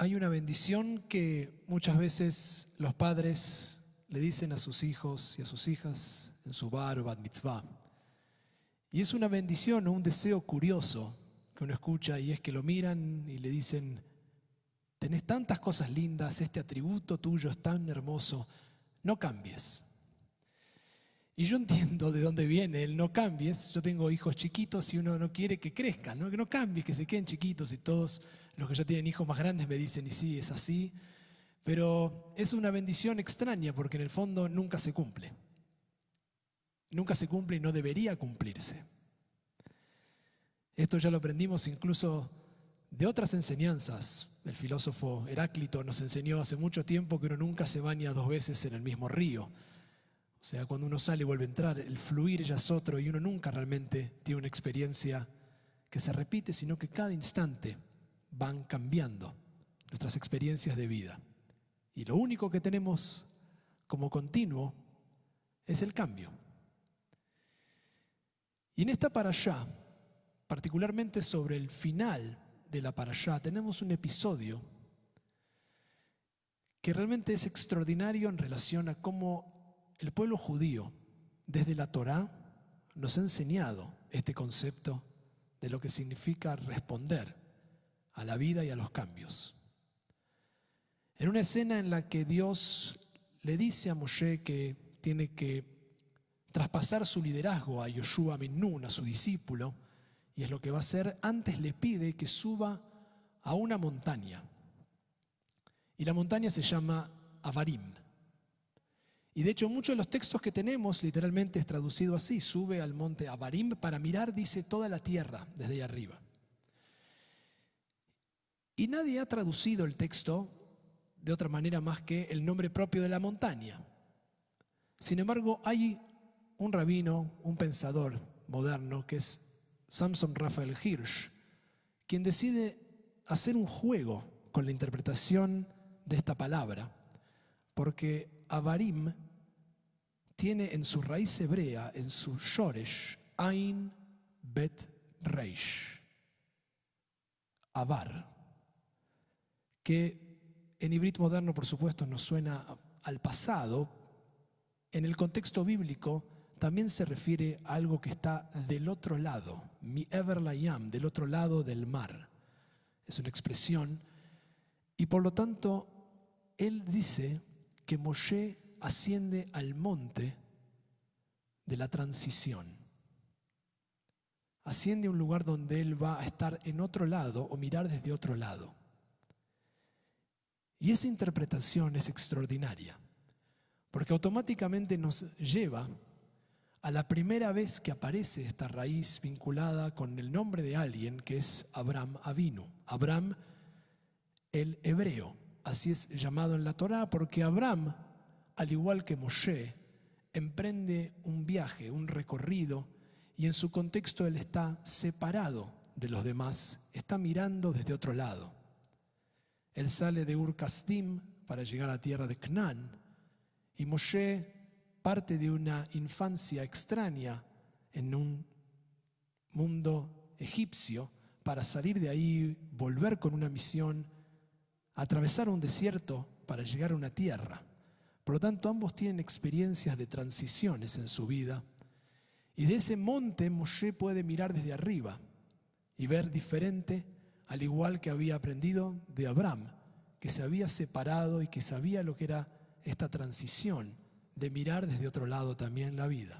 Hay una bendición que muchas veces los padres le dicen a sus hijos y a sus hijas en su bar o bat mitzvah. Y es una bendición o un deseo curioso que uno escucha y es que lo miran y le dicen, tenés tantas cosas lindas, este atributo tuyo es tan hermoso, no cambies. Y yo entiendo de dónde viene el no cambies. Yo tengo hijos chiquitos y uno no quiere que crezcan, ¿no? que no cambies, que se queden chiquitos y todos los que ya tienen hijos más grandes me dicen, y sí, es así. Pero es una bendición extraña porque en el fondo nunca se cumple. Nunca se cumple y no debería cumplirse. Esto ya lo aprendimos incluso de otras enseñanzas. El filósofo Heráclito nos enseñó hace mucho tiempo que uno nunca se baña dos veces en el mismo río. O sea, cuando uno sale y vuelve a entrar, el fluir ya es otro y uno nunca realmente tiene una experiencia que se repite, sino que cada instante van cambiando nuestras experiencias de vida. Y lo único que tenemos como continuo es el cambio. Y en esta para particularmente sobre el final de la para tenemos un episodio que realmente es extraordinario en relación a cómo el pueblo judío, desde la Torá, nos ha enseñado este concepto de lo que significa responder a la vida y a los cambios. En una escena en la que Dios le dice a Moshe que tiene que traspasar su liderazgo a Yoshua Nun, a su discípulo, y es lo que va a hacer, antes le pide que suba a una montaña. Y la montaña se llama Avarim. Y de hecho muchos de los textos que tenemos literalmente es traducido así, sube al monte Abarim para mirar, dice, toda la tierra desde ahí arriba. Y nadie ha traducido el texto de otra manera más que el nombre propio de la montaña. Sin embargo, hay un rabino, un pensador moderno, que es Samson Raphael Hirsch, quien decide hacer un juego con la interpretación de esta palabra, porque Abarim tiene en su raíz hebrea, en su shoresh, Ain Bet Reish, Abar, que en hibrit moderno, por supuesto, nos suena al pasado, en el contexto bíblico también se refiere a algo que está del otro lado, mi Everlayam, del otro lado del mar. Es una expresión. Y por lo tanto, él dice que Moshe asciende al monte de la transición. Asciende a un lugar donde Él va a estar en otro lado o mirar desde otro lado. Y esa interpretación es extraordinaria, porque automáticamente nos lleva a la primera vez que aparece esta raíz vinculada con el nombre de alguien que es Abraham Avinu, Abraham el hebreo. Así es llamado en la Torá, porque Abraham al igual que Moshe, emprende un viaje, un recorrido, y en su contexto él está separado de los demás, está mirando desde otro lado. Él sale de Ur Kasdim para llegar a la tierra de Canaán, y Moshe parte de una infancia extraña en un mundo egipcio para salir de ahí, volver con una misión, atravesar un desierto para llegar a una tierra. Por lo tanto, ambos tienen experiencias de transiciones en su vida. Y de ese monte Moshe puede mirar desde arriba y ver diferente, al igual que había aprendido de Abraham, que se había separado y que sabía lo que era esta transición de mirar desde otro lado también la vida.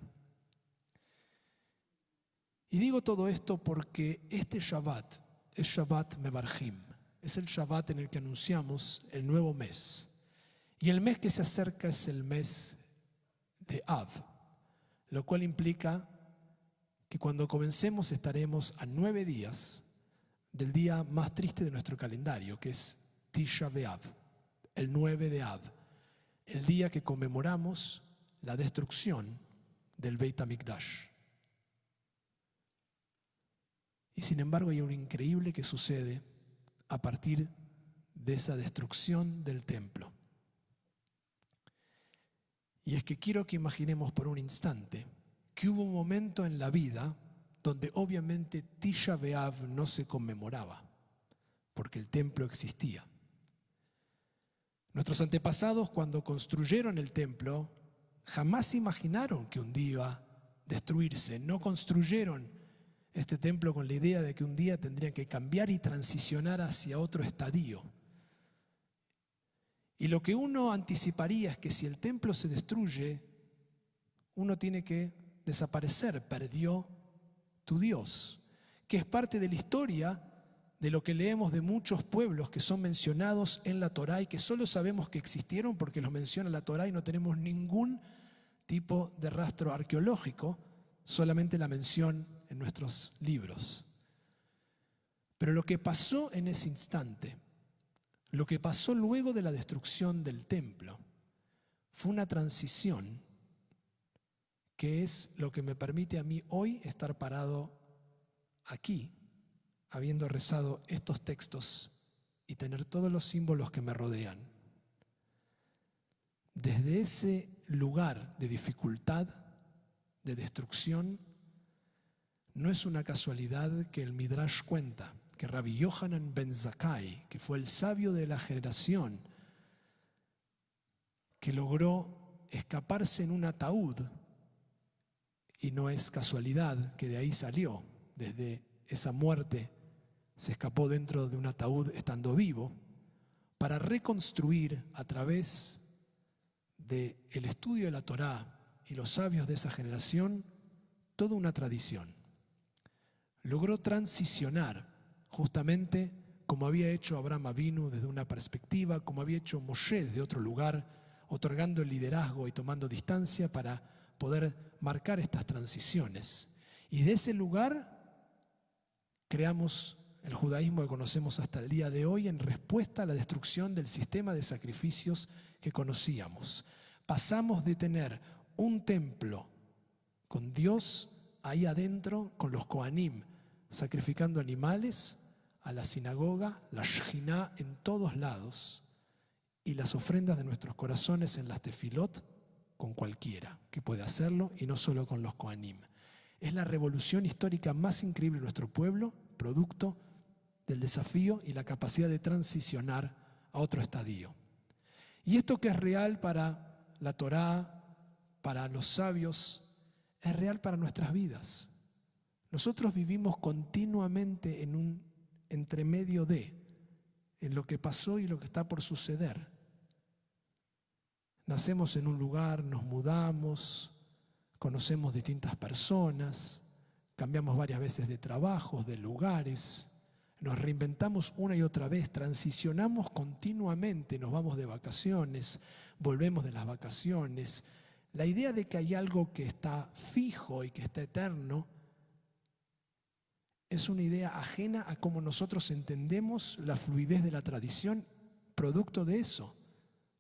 Y digo todo esto porque este Shabbat es Shabbat Mebarjim, es el Shabbat en el que anunciamos el nuevo mes. Y el mes que se acerca es el mes de Av, lo cual implica que cuando comencemos estaremos a nueve días del día más triste de nuestro calendario, que es Tisha B'Av, el 9 de Av, el día que conmemoramos la destrucción del Beit HaMikdash. Y sin embargo hay algo increíble que sucede a partir de esa destrucción del templo. Y es que quiero que imaginemos por un instante que hubo un momento en la vida donde obviamente Tisha B'Av no se conmemoraba, porque el templo existía. Nuestros antepasados cuando construyeron el templo jamás imaginaron que un día iba a destruirse, no construyeron este templo con la idea de que un día tendrían que cambiar y transicionar hacia otro estadio. Y lo que uno anticiparía es que si el templo se destruye, uno tiene que desaparecer, perdió tu Dios, que es parte de la historia de lo que leemos de muchos pueblos que son mencionados en la Torá y que solo sabemos que existieron porque los menciona la Torá y no tenemos ningún tipo de rastro arqueológico, solamente la mención en nuestros libros. Pero lo que pasó en ese instante, lo que pasó luego de la destrucción del templo, fue una transición que es lo que me permite a mí hoy estar parado aquí, habiendo rezado estos textos y tener todos los símbolos que me rodean. Desde ese lugar de dificultad, de destrucción, no es una casualidad que el Midrash cuenta que Rabbi Yohanan ben Zakkai, que fue el sabio de la generación, que logró escaparse en un ataúd, y no es casualidad que de ahí salió, desde esa muerte se escapó dentro de un ataúd estando vivo, para reconstruir a través del el estudio de la Torá y los sabios de esa generación toda una tradición. Logró transicionar justamente como había hecho Abraham Avinu desde una perspectiva, como había hecho Moshe desde otro lugar, otorgando el liderazgo y tomando distancia para poder marcar estas transiciones. Y de ese lugar creamos el judaísmo que conocemos hasta el día de hoy en respuesta a la destrucción del sistema de sacrificios que conocíamos. Pasamos de tener un templo con Dios ahí adentro, con los Koanim, sacrificando animales, a la sinagoga, la Shejina en todos lados y las ofrendas de nuestros corazones en las tefilot con cualquiera que puede hacerlo y no solo con los Koanim. Es la revolución histórica más increíble de nuestro pueblo, producto del desafío y la capacidad de transicionar a otro estadio. Y esto que es real para la Torá, para los sabios, es real para nuestras vidas. Nosotros vivimos continuamente en un entremedio de, en lo que pasó y lo que está por suceder. Nacemos en un lugar, nos mudamos, conocemos distintas personas, cambiamos varias veces de trabajos, de lugares, nos reinventamos una y otra vez, transicionamos continuamente, nos vamos de vacaciones, volvemos de las vacaciones. La idea de que hay algo que está fijo y que está eterno, es una idea ajena a cómo nosotros entendemos la fluidez de la tradición, producto de eso,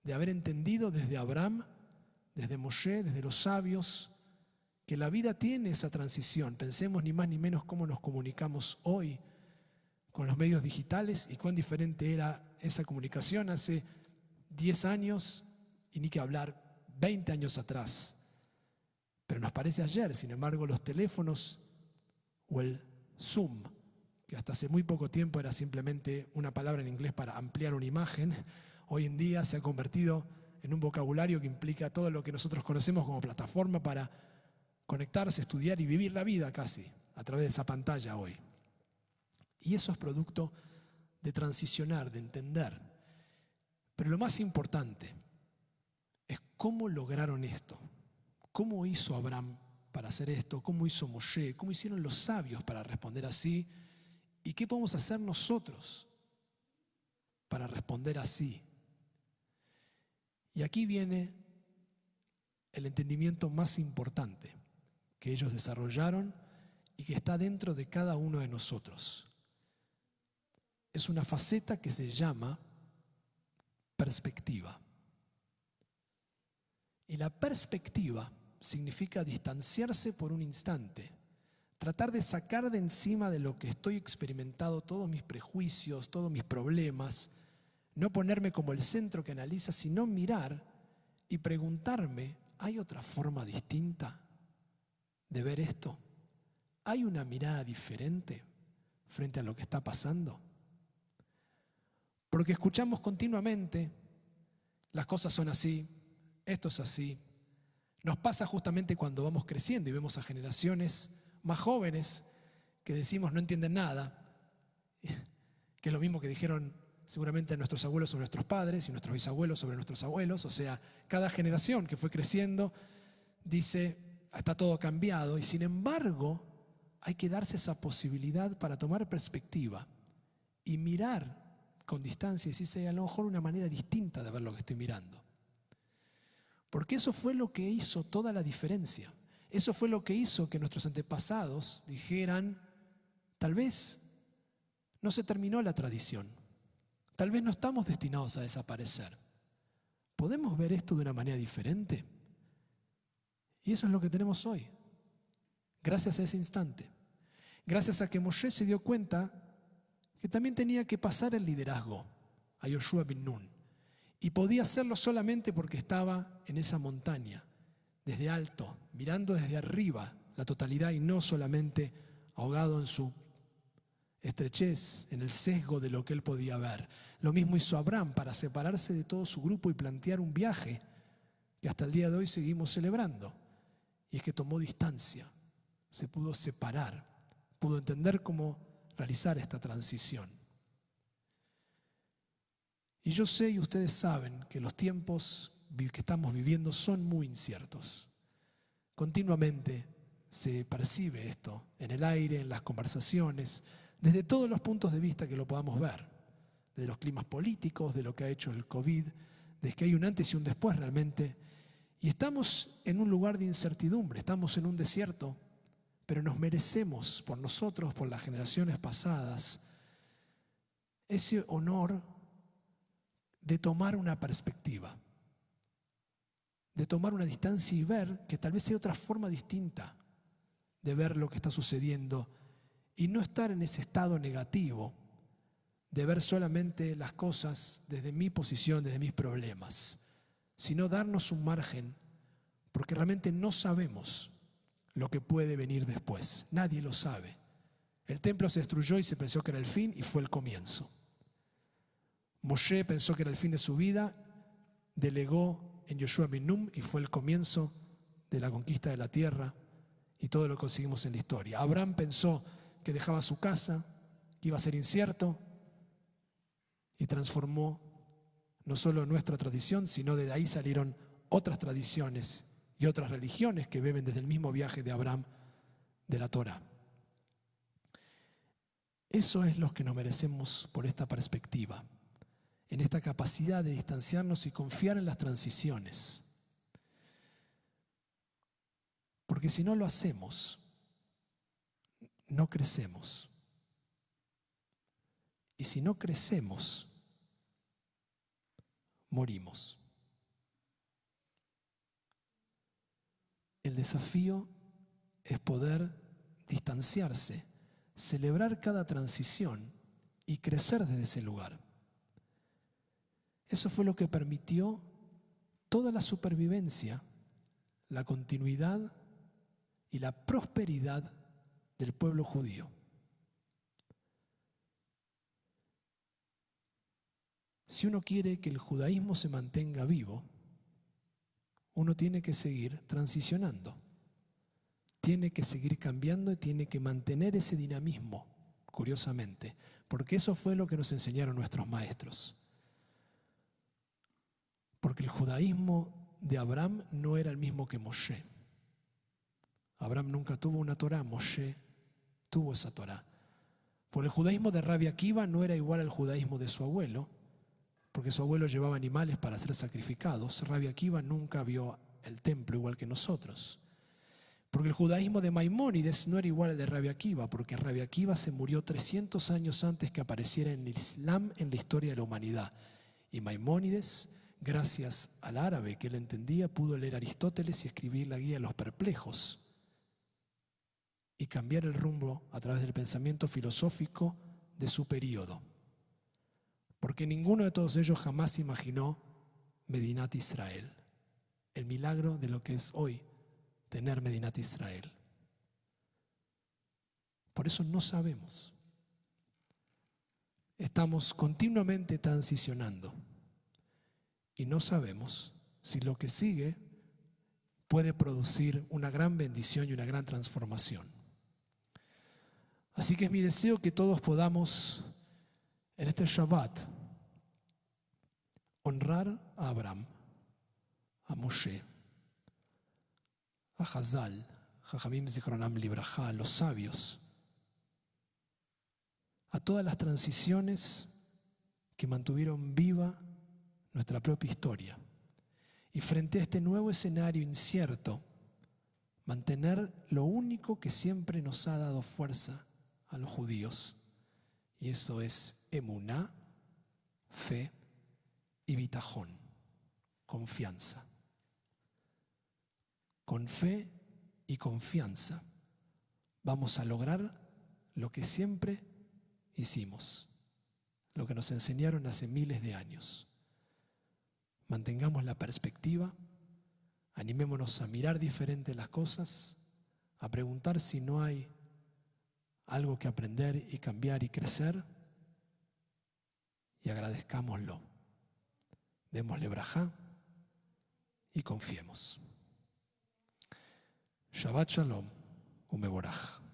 de haber entendido desde Abraham, desde Moshe, desde los sabios, que la vida tiene esa transición. Pensemos ni más ni menos cómo nos comunicamos hoy con los medios digitales y cuán diferente era esa comunicación hace 10 años y ni que hablar 20 años atrás. Pero nos parece ayer, sin embargo, los teléfonos o el Zoom, que hasta hace muy poco tiempo era simplemente una palabra en inglés para ampliar una imagen, hoy en día se ha convertido en un vocabulario que implica todo lo que nosotros conocemos como plataforma para conectarse, estudiar y vivir la vida casi a través de esa pantalla hoy. Y eso es producto de transicionar, de entender. Pero lo más importante es cómo lograron esto, cómo hizo Abraham para hacer esto, cómo hizo Moshe, cómo hicieron los sabios para responder así y qué podemos hacer nosotros para responder así. Y aquí viene el entendimiento más importante que ellos desarrollaron y que está dentro de cada uno de nosotros. Es una faceta que se llama perspectiva. Y la perspectiva significa distanciarse por un instante, tratar de sacar de encima de lo que estoy experimentando todos mis prejuicios, todos mis problemas, no ponerme como el centro que analiza, sino mirar y preguntarme, ¿hay otra forma distinta de ver esto? ¿Hay una mirada diferente frente a lo que está pasando? Porque escuchamos continuamente las cosas son así, esto es así. Nos pasa justamente cuando vamos creciendo y vemos a generaciones más jóvenes que decimos no entienden nada, que es lo mismo que dijeron seguramente nuestros abuelos sobre nuestros padres y nuestros bisabuelos sobre nuestros abuelos, o sea, cada generación que fue creciendo dice, está todo cambiado y sin embargo hay que darse esa posibilidad para tomar perspectiva y mirar con distancia y decirse a lo mejor una manera distinta de ver lo que estoy mirando. Porque eso fue lo que hizo toda la diferencia. Eso fue lo que hizo que nuestros antepasados dijeran, tal vez no se terminó la tradición, tal vez no estamos destinados a desaparecer. ¿Podemos ver esto de una manera diferente? Y eso es lo que tenemos hoy, gracias a ese instante, gracias a que Moshe se dio cuenta que también tenía que pasar el liderazgo a Yoshua bin Nun. Y podía hacerlo solamente porque estaba en esa montaña, desde alto, mirando desde arriba la totalidad y no solamente ahogado en su estrechez, en el sesgo de lo que él podía ver. Lo mismo hizo Abraham para separarse de todo su grupo y plantear un viaje que hasta el día de hoy seguimos celebrando. Y es que tomó distancia, se pudo separar, pudo entender cómo realizar esta transición. Y yo sé y ustedes saben que los tiempos que estamos viviendo son muy inciertos. Continuamente se percibe esto en el aire, en las conversaciones, desde todos los puntos de vista que lo podamos ver, de los climas políticos, de lo que ha hecho el COVID, de que hay un antes y un después realmente. Y estamos en un lugar de incertidumbre, estamos en un desierto, pero nos merecemos por nosotros, por las generaciones pasadas, ese honor de tomar una perspectiva, de tomar una distancia y ver que tal vez hay otra forma distinta de ver lo que está sucediendo y no estar en ese estado negativo de ver solamente las cosas desde mi posición, desde mis problemas, sino darnos un margen, porque realmente no sabemos lo que puede venir después, nadie lo sabe. El templo se destruyó y se pensó que era el fin y fue el comienzo. Moshe pensó que era el fin de su vida, delegó en Yoshua Binum y fue el comienzo de la conquista de la tierra y todo lo que conseguimos en la historia. Abraham pensó que dejaba su casa, que iba a ser incierto y transformó no solo nuestra tradición, sino de ahí salieron otras tradiciones y otras religiones que beben desde el mismo viaje de Abraham de la Torah. Eso es lo que nos merecemos por esta perspectiva en esta capacidad de distanciarnos y confiar en las transiciones. Porque si no lo hacemos, no crecemos. Y si no crecemos, morimos. El desafío es poder distanciarse, celebrar cada transición y crecer desde ese lugar. Eso fue lo que permitió toda la supervivencia, la continuidad y la prosperidad del pueblo judío. Si uno quiere que el judaísmo se mantenga vivo, uno tiene que seguir transicionando, tiene que seguir cambiando y tiene que mantener ese dinamismo, curiosamente, porque eso fue lo que nos enseñaron nuestros maestros. Porque el judaísmo de Abraham no era el mismo que Moshe. Abraham nunca tuvo una Torah, Moshe tuvo esa Torah. Por el judaísmo de Rabbi Akiva no era igual al judaísmo de su abuelo, porque su abuelo llevaba animales para ser sacrificados. Rabbi Akiva nunca vio el templo igual que nosotros. Porque el judaísmo de Maimónides no era igual al de Rabbi Akiva, porque Rabbi Akiva se murió 300 años antes que apareciera en el Islam en la historia de la humanidad. Y Maimónides gracias al árabe que él entendía, pudo leer Aristóteles y escribir la guía de los perplejos y cambiar el rumbo a través del pensamiento filosófico de su periodo. Porque ninguno de todos ellos jamás imaginó Medinat Israel, el milagro de lo que es hoy tener Medinat Israel. Por eso no sabemos. Estamos continuamente transicionando. Y no sabemos si lo que sigue puede producir una gran bendición y una gran transformación. Así que es mi deseo que todos podamos en este Shabbat honrar a Abraham, a Moshe, a Hazal, Jajamim Zichronam Libraja, a los sabios, a todas las transiciones que mantuvieron viva nuestra propia historia. Y frente a este nuevo escenario incierto, mantener lo único que siempre nos ha dado fuerza a los judíos, y eso es emuná, fe y bitajón, confianza. Con fe y confianza vamos a lograr lo que siempre hicimos, lo que nos enseñaron hace miles de años. Mantengamos la perspectiva, animémonos a mirar diferente las cosas, a preguntar si no hay algo que aprender y cambiar y crecer y agradezcámoslo. Démosle braja y confiemos. Shabbat Shalom, Umeborach.